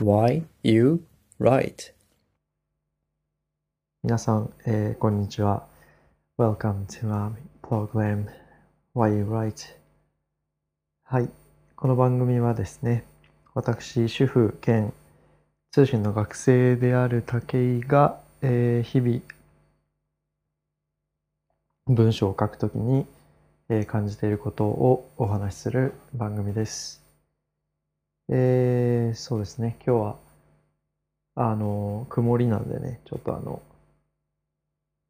Why you write? 皆さん、えーこんにちは。Welcome to our program Why You Write. はい。この番組はですね、私、主婦兼通信の学生である武井が、えー日々、文章を書くときに、えー感じていることをお話しする番組です。えーそうですね、今日は、あの、曇りなんでね、ちょっとあの、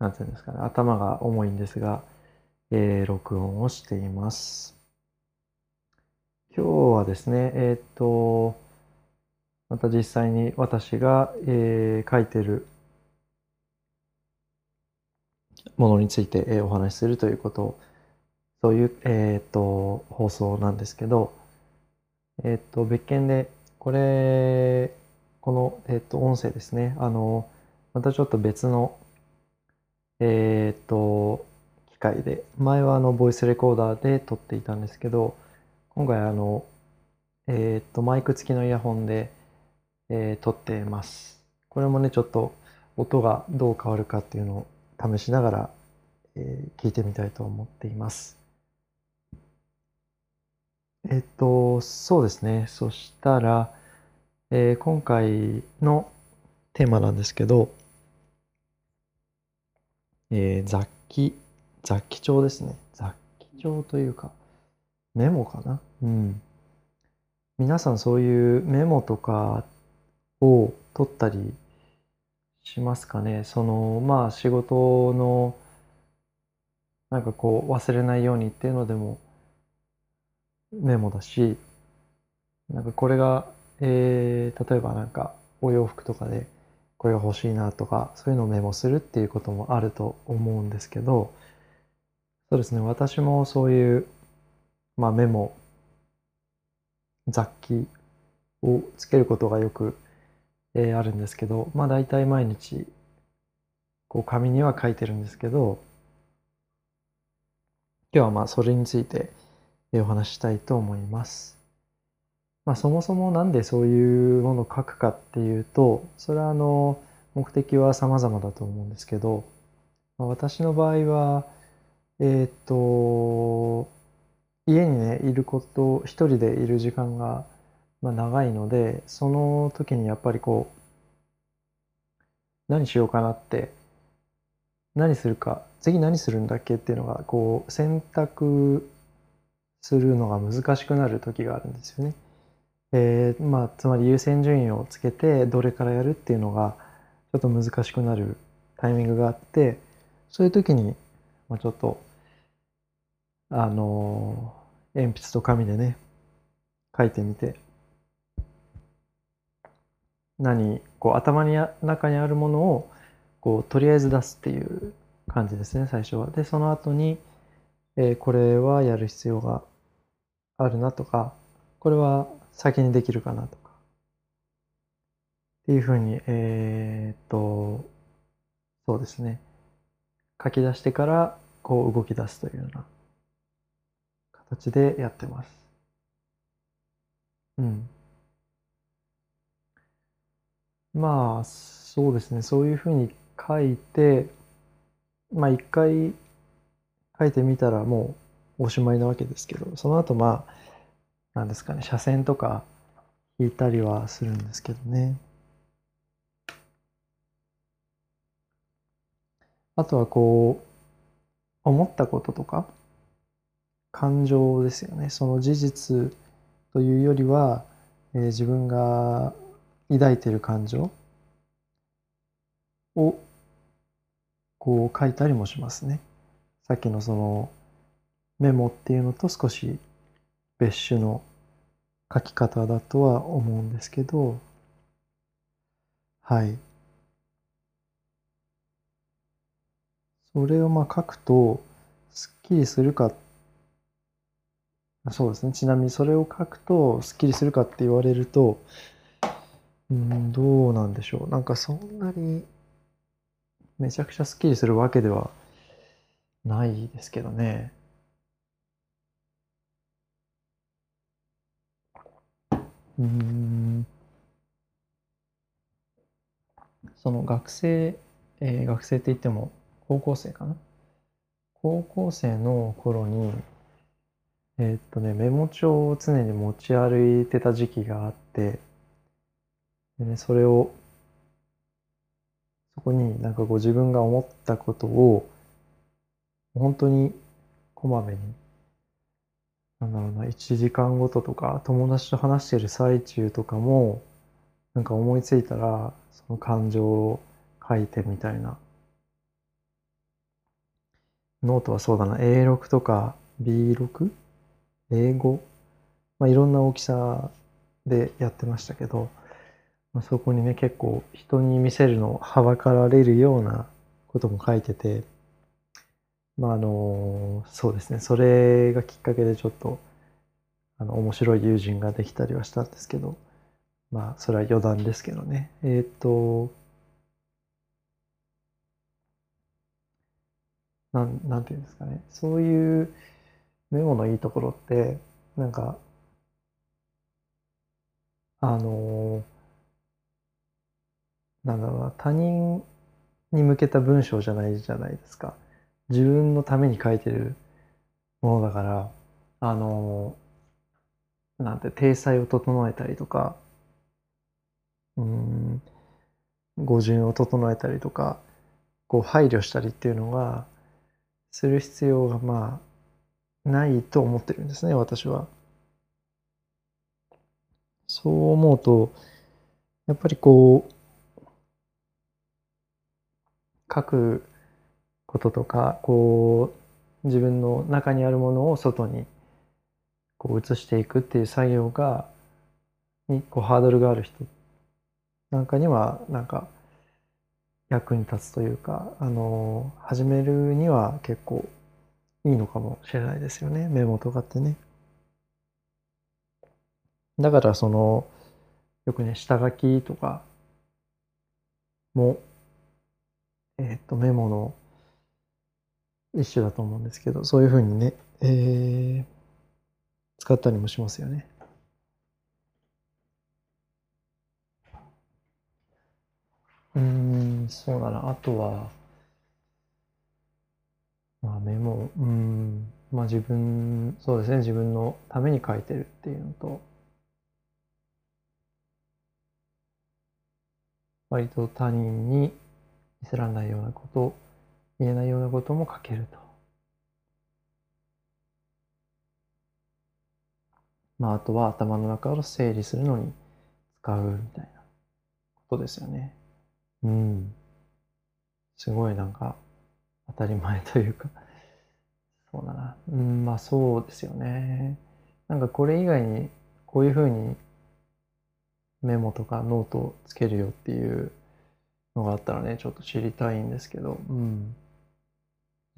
なんていうんですかね、頭が重いんですが、えー録音をしています。今日はですね、えーっと、また実際に私が、えー書いてるものについて、えーお話しするということを、そういう、えーっと、放送なんですけど、えっと、別件で、これ、この、えっと、音声ですね、あの、またちょっと別の、えーっと、機械で、前はあの、ボイスレコーダーで撮っていたんですけど、今回あの、えっと、マイク付きのイヤホンで、え撮っています。これもね、ちょっと音がどう変わるかっていうのを試しながら、え聞いてみたいと思っています。えっと、そうですね。そしたら、えー今回のテーマなんですけど、えー雑記、雑記帳ですね。雑記帳というか、メモかな？うん。皆さんそういうメモとかを取ったりしますかね？その、まあ仕事の、なんかこう忘れないようにっていうのでもメモだし、なんかこれが、えー例えばなんかお洋服とかでこれが欲しいなとか、そういうのをメモするっていうこともあると思うんですけど、そうですね、私もそういう、まあメモ、雑記をつけることがよく、えーあるんですけど、まあ大体毎日、こう紙には書いてるんですけど、今日はまあそれについてお話したいと思います。まあそもそもなんでそういうものを書くかっていうと、それはあの目的は様々だと思うんですけど、まあ私の場合は、えっと、家にね、いること、一人でいる時間が、ま、長いので、その時にやっぱりこう、何しようかなって、何するか、次何するんだっけっていうのが、こう、選択するのが難しくなる時があるんですよね。えーまあ、つまり優先順位をつけて、どれからやるっていうのが、ちょっと難しくなるタイミングがあって、そういう時に、まあ、ちょっと、あのー鉛筆と紙でね、書いてみて、何、こう頭に中にあるものを、こう、とりあえず出すっていう感じですね、最初は。で、その後に、えーこれはやる必要があるなとか、これは先にできるかなとか、っていうふうに、えーっと、そうですね、書き出してから、こう動き出すというような形でやってます。うん。まあ、そうですね。そういうふうに書いて、まあ一回書いてみたらもうおしまいなわけですけど、その後まあ、なんですかね、斜線とか引いたりはするんですけどね。あとはこう、思ったこととか、感情ですよね。その事実というよりは、えー自分が抱いている感情をこう書いたりもしますね。さっきのそのメモっていうのと少し別種の書き方だとは思うんですけど、はい。それをまあ書くと、すっきりするかそうですね。ちなみにそれを書くとスッキリするかって言われると、うん、どうなんでしょう。なんかそんなにめちゃくちゃスッキリするわけではないですけどね。うん。その学生、えー学生って言っても高校生かな？高校生の頃にえーっとねメモ帳を常に持ち歩いてた時期があってで、ね、それをそこになんかご自分が思ったことを本当にこまめになんだろうな1時間ごととか友達と話してる最中とかもなんか思いついたらその感情を書いてみたいな。ノートはそうだな。A6 とか B6 英語？まあいろんな大きさでやってましたけど、まあ、そこにね結構人に見せるのをはばかられるようなことも書いててまああのそうですね。それがきっかけでちょっとあの面白い友人ができたりはしたんですけどまあそれは余談ですけどね。えっ、となんなんていうんですかね。そういうメモのいいところってなんかあのなんだろうな。他人に向けた文章じゃないじゃないですか。自分のために書いてるものだからあのなんて体裁を整えたりとかうん語順を整えたりとかこう配慮したりっていうのがする必要がまあないと思ってるんですね私は。そう思うとやっぱりこう書くこととかこう自分の中にあるものを外にこう移していくっていう作業がにこうハードルがある人なんかにはなんか役に立つというかあの始めるには結構いいのかもしれないですよねメモとかってね。だからそのよくね下書きとかもえっ、とメモの一種だと思うんですけどそういうふうにね、えー、使ったりもしますよね。うんそうだなあとはまあメモうんまあ自分そうですね自分のために書いてるっていうのと割と他人に見せられないようなこと言えないようなことも書けると。まああとは頭の中を整理するのに使うみたいなことですよね。うん。すごいなんか当たり前というかそうだな。うん、まあそうですよね。なんかこれ以外にこういうふうにメモとかノートをつけるよっていうのがあったらね、ちょっと知りたいんですけど、うん。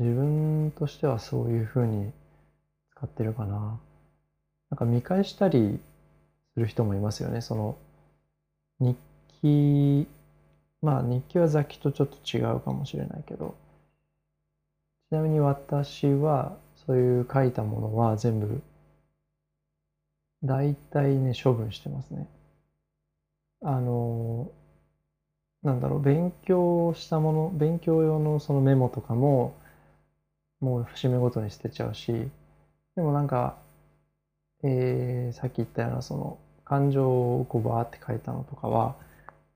自分としてはそういうふうに使ってるかな。なんか見返したりする人もいますよね。その日記、まあ日記は雑記とちょっと違うかもしれないけど、ちなみに私はそういう書いたものは全部大体ね処分してますね。あのなんだろう勉強したもの勉強用のそのメモとかももう節目ごとに捨てちゃうしでもなんか、えーさっき言ったようなその感情をこうバーって書いたのとかは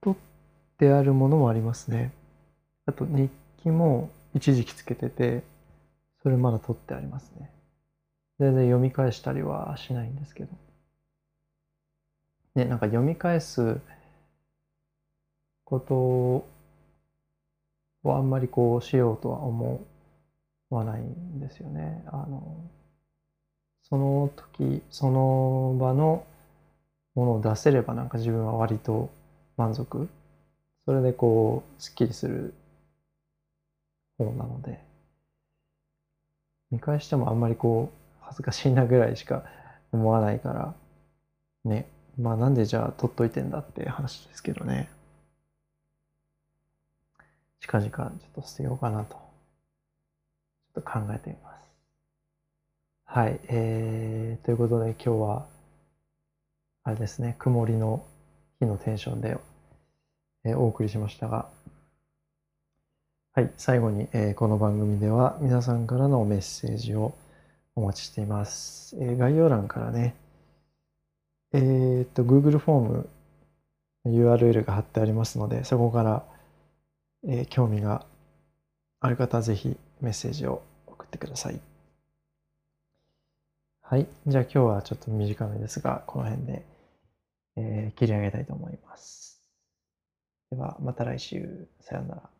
取ってあるものもありますね。あと日記も一時期つけててそれまだ取ってありますね。全然読み返したりはしないんですけど。ね、なんか読み返すことをあんまりこうしようとは思わないんですよね。あのその時その場のものを出せればなんか自分は割と満足。それでこうすっきりする方なので。見返してもあんまりこう恥ずかしいなぐらいしか思わないから。ね。まあなんでじゃあ取っといてんだって話ですけどね。近々ちょっと捨てようかなと。と考えてみますはいえー、ということで今日はあれですね曇りの日のテンションで、えーお送りしましたが、はい、最後に、えーこの番組では皆さんからのメッセージをお待ちしています。えー概要欄からね、えーっと、Google フォーム URL が貼ってありますので、そこから、えー興味がある方はぜひメッセージを送ってください。はい。じゃあ今日はちょっと短めですが、この辺で、えー切り上げたいと思います。では、また来週。さようなら。